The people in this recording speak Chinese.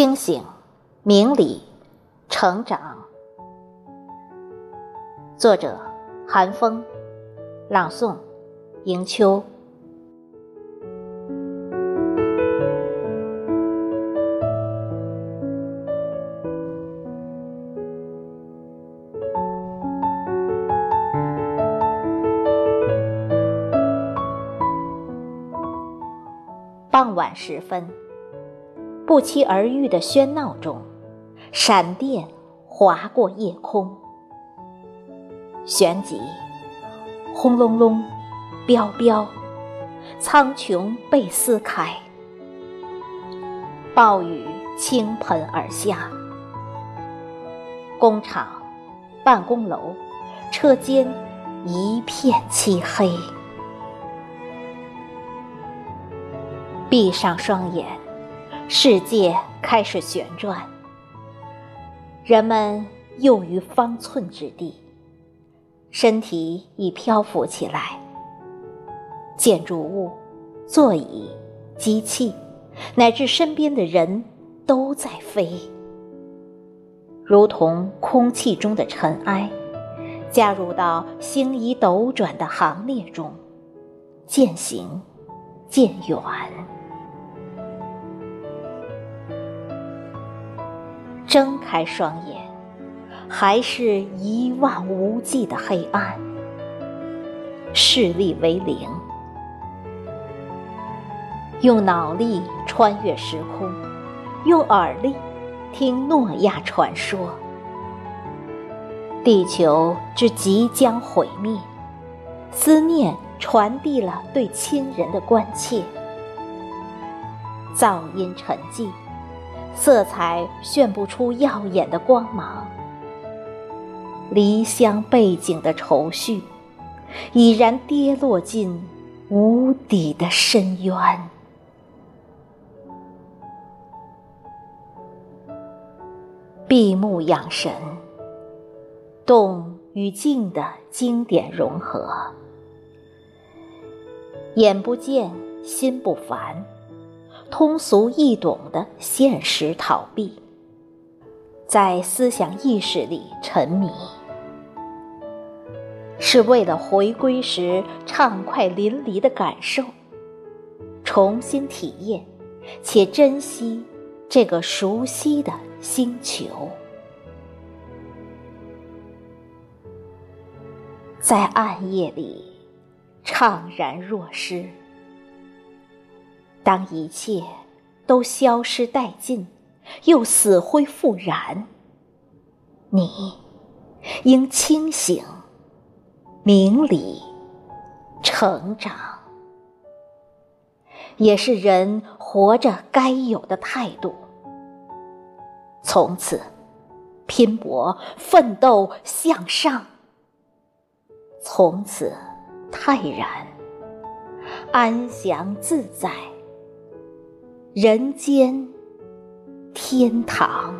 清醒、明理、成长。作者：韩风，朗诵：迎秋。傍晚时分。不期而遇的喧闹中，闪电划过夜空，旋即轰隆隆，飙飙，苍穹被撕开，暴雨倾盆而下，工厂、办公楼、车间一片漆黑，闭上双眼。世界开始旋转，人们又于方寸之地，身体已漂浮起来。建筑物、座椅、机器，乃至身边的人都在飞，如同空气中的尘埃，加入到星移斗转的行列中，渐行渐远。睁开双眼，还是一望无际的黑暗，视力为零。用脑力穿越时空，用耳力听诺亚传说。地球之即将毁灭，思念传递了对亲人的关切。噪音沉寂。色彩炫不出耀眼的光芒，离乡背景的愁绪已然跌落进无底的深渊。闭目养神，动与静的经典融合，眼不见心不烦。通俗易懂的现实逃避，在思想意识里沉迷，是为了回归时畅快淋漓的感受，重新体验且珍惜这个熟悉的星球，在暗夜里怅然若失。当一切都消失殆尽，又死灰复燃，你应清醒、明理、成长，也是人活着该有的态度。从此，拼搏、奋斗、向上；从此，泰然、安详、自在。人间天堂。